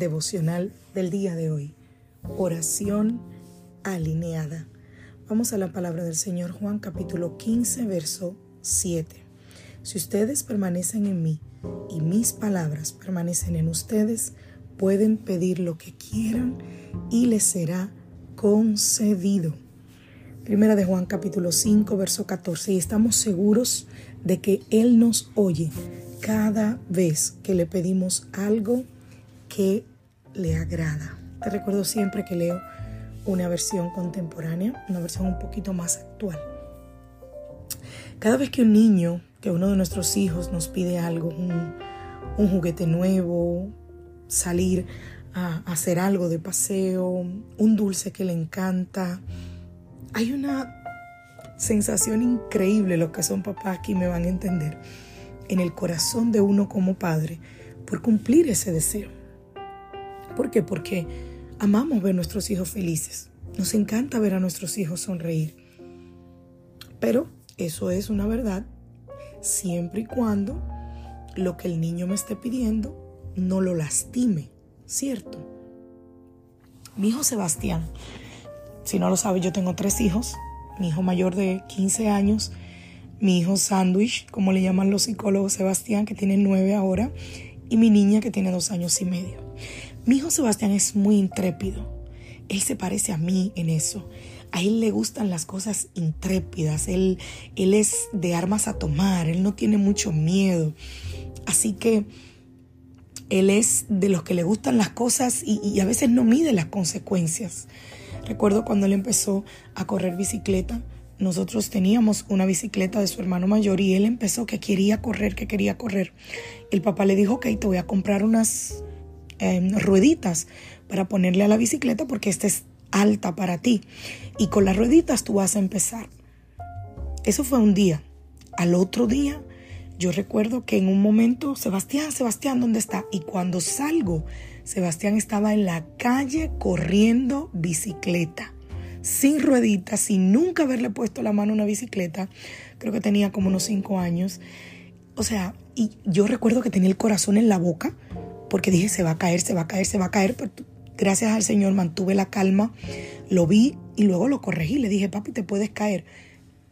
Devocional del día de hoy. Oración alineada. Vamos a la palabra del Señor Juan capítulo 15, verso 7. Si ustedes permanecen en mí y mis palabras permanecen en ustedes, pueden pedir lo que quieran y les será concedido. Primera de Juan capítulo 5, verso 14. Y estamos seguros de que Él nos oye cada vez que le pedimos algo que le agrada. Te recuerdo siempre que leo una versión contemporánea, una versión un poquito más actual. Cada vez que un niño, que uno de nuestros hijos nos pide algo, un, juguete nuevo, salir a hacer algo de paseo, un dulce que le encanta, hay una sensación increíble, los que son papás aquí me van a entender, en el corazón de uno como padre por cumplir ese deseo. ¿Por qué? Porque amamos ver nuestros hijos felices. Nos encanta ver a nuestros hijos sonreír. Pero eso es una verdad siempre y cuando lo que el niño me esté pidiendo no lo lastime, ¿cierto? Mi hijo Sebastián, si no lo sabe, yo tengo tres hijos. Mi hijo mayor de 15 años, mi hijo Sandwich, como le llaman los psicólogos Sebastián, que tiene nueve ahora, y mi niña que tiene dos años y medio. Mi hijo Sebastián es muy intrépido. Él se parece a mí en eso. A él le gustan las cosas intrépidas. Él, él es de armas a tomar. Él no tiene mucho miedo. Así que él es de los que le gustan las cosas y, a veces no mide las consecuencias. Recuerdo cuando él empezó a correr bicicleta. Nosotros teníamos una bicicleta de su hermano mayor y él empezó que quería correr, que quería correr. El papá le dijo, ok, te voy a comprar unas Em, rueditas para ponerle a la bicicleta porque esta es alta para ti. Y con las rueditas tú vas a empezar. Eso fue un día. Al otro día, yo recuerdo que en un momento, Sebastián, Sebastián, ¿dónde está? Y cuando salgo, Sebastián estaba en la calle corriendo bicicleta, sin rueditas, sin nunca haberle puesto la mano a una bicicleta. Creo que tenía como unos cinco años. O sea, y yo recuerdo que tenía el corazón en la boca porque dije, se va a caer, se va a caer, se va a caer, pero gracias al Señor mantuve la calma, lo vi y luego lo corregí. Le dije, papi, te puedes caer.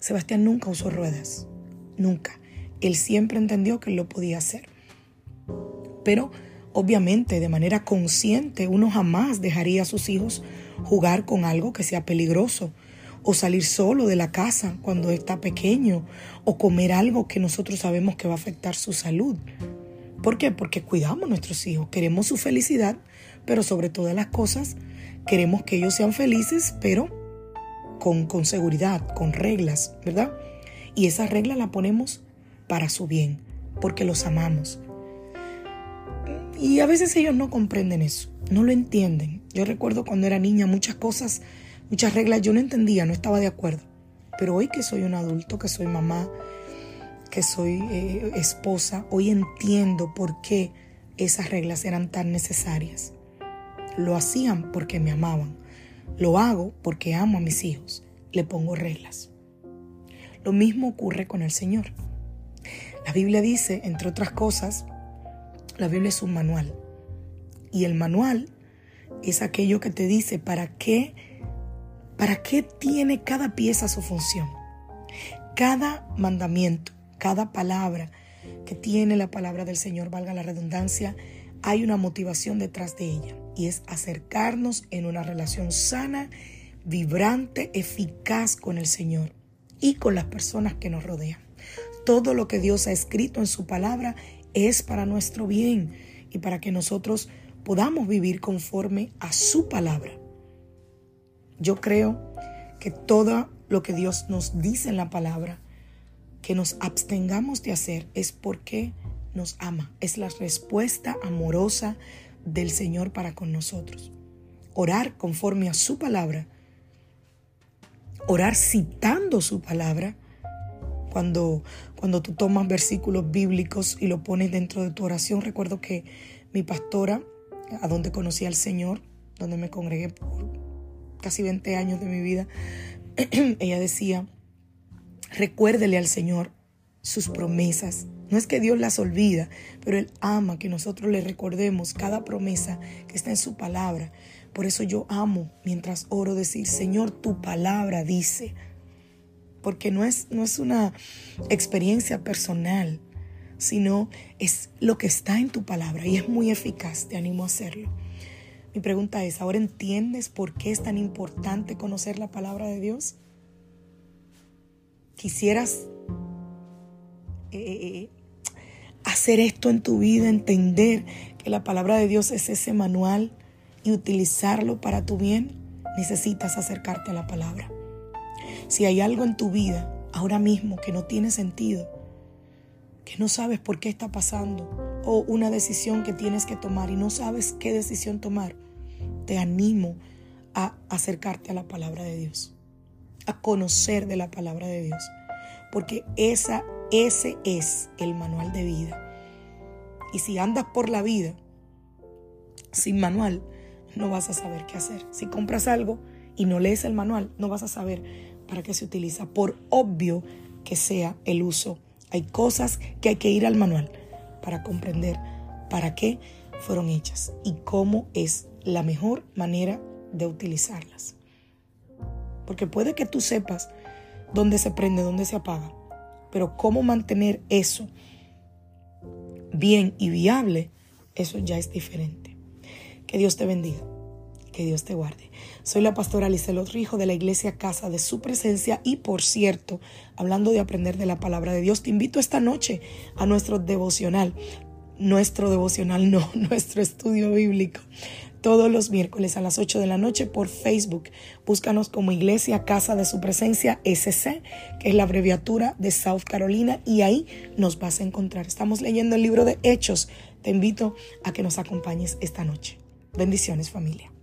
Sebastián nunca usó ruedas, nunca. Él siempre entendió que él lo podía hacer. Pero obviamente de manera consciente uno jamás dejaría a sus hijos jugar con algo que sea peligroso o salir solo de la casa cuando está pequeño o comer algo que nosotros sabemos que va a afectar su salud. ¿Por qué? Porque cuidamos a nuestros hijos, queremos su felicidad, pero sobre todas las cosas queremos que ellos sean felices, pero con, con seguridad, con reglas, ¿verdad? Y esas reglas las ponemos para su bien, porque los amamos. Y a veces ellos no comprenden eso, no lo entienden. Yo recuerdo cuando era niña muchas cosas, muchas reglas yo no entendía, no estaba de acuerdo. Pero hoy que soy un adulto, que soy mamá, soy eh, esposa, hoy entiendo por qué esas reglas eran tan necesarias. Lo hacían porque me amaban. Lo hago porque amo a mis hijos. Le pongo reglas. Lo mismo ocurre con el Señor. La Biblia dice, entre otras cosas, la Biblia es un manual. Y el manual es aquello que te dice para qué, para qué tiene cada pieza su función. Cada mandamiento, cada palabra que tiene la palabra del Señor, valga la redundancia, hay una motivación detrás de ella y es acercarnos en una relación sana, vibrante, eficaz con el Señor y con las personas que nos rodean. Todo lo que Dios ha escrito en su palabra es para nuestro bien y para que nosotros podamos vivir conforme a su palabra. Yo creo que todo lo que Dios nos dice en la palabra, que nos abstengamos de hacer, es porque nos ama. Es la respuesta amorosa del Señor para con nosotros. Orar conforme a su palabra. Orar citando su palabra. Cuando, cuando tú tomas versículos bíblicos y lo pones dentro de tu oración, recuerdo que mi pastora, a donde conocí al Señor, donde me congregué por casi 20 años de mi vida, ella decía, recuérdele al Señor sus promesas. No es que Dios las olvida, pero Él ama que nosotros le recordemos cada promesa que está en su palabra. Por eso yo amo mientras oro decir, Señor, tu palabra dice. Porque no es, no es una experiencia personal, sino es lo que está en tu palabra y es muy eficaz. Te animo a hacerlo. Mi pregunta es, ¿ahora entiendes por qué es tan importante conocer la palabra de Dios? ¿Quisieras eh, hacer esto en tu vida, entender que la palabra de Dios es ese manual y utilizarlo para tu bien? Necesitas acercarte a la palabra. Si hay algo en tu vida ahora mismo que no tiene sentido, que no sabes por qué está pasando, o una decisión que tienes que tomar y no sabes qué decisión tomar, te animo a acercarte a la palabra de Dios, a conocer de la palabra de Dios, porque esa, ese es el manual de vida. Y si andas por la vida sin manual, no vas a saber qué hacer. Si compras algo y no lees el manual, no vas a saber para qué se utiliza, por obvio que sea el uso. Hay cosas que hay que ir al manual para comprender para qué fueron hechas y cómo es la mejor manera de utilizarlas. Porque puede que tú sepas dónde se prende, dónde se apaga, pero cómo mantener eso bien y viable, eso ya es diferente. Que Dios te bendiga, que Dios te guarde. Soy la pastora Lizelot Rijo de la iglesia Casa de Su Presencia y por cierto, hablando de aprender de la palabra de Dios, te invito esta noche a nuestro devocional. Nuestro devocional, no, nuestro estudio bíblico todos los miércoles a las 8 de la noche por Facebook. Búscanos como Iglesia Casa de Su Presencia SC, que es la abreviatura de South Carolina, y ahí nos vas a encontrar. Estamos leyendo el libro de Hechos. Te invito a que nos acompañes esta noche. Bendiciones familia.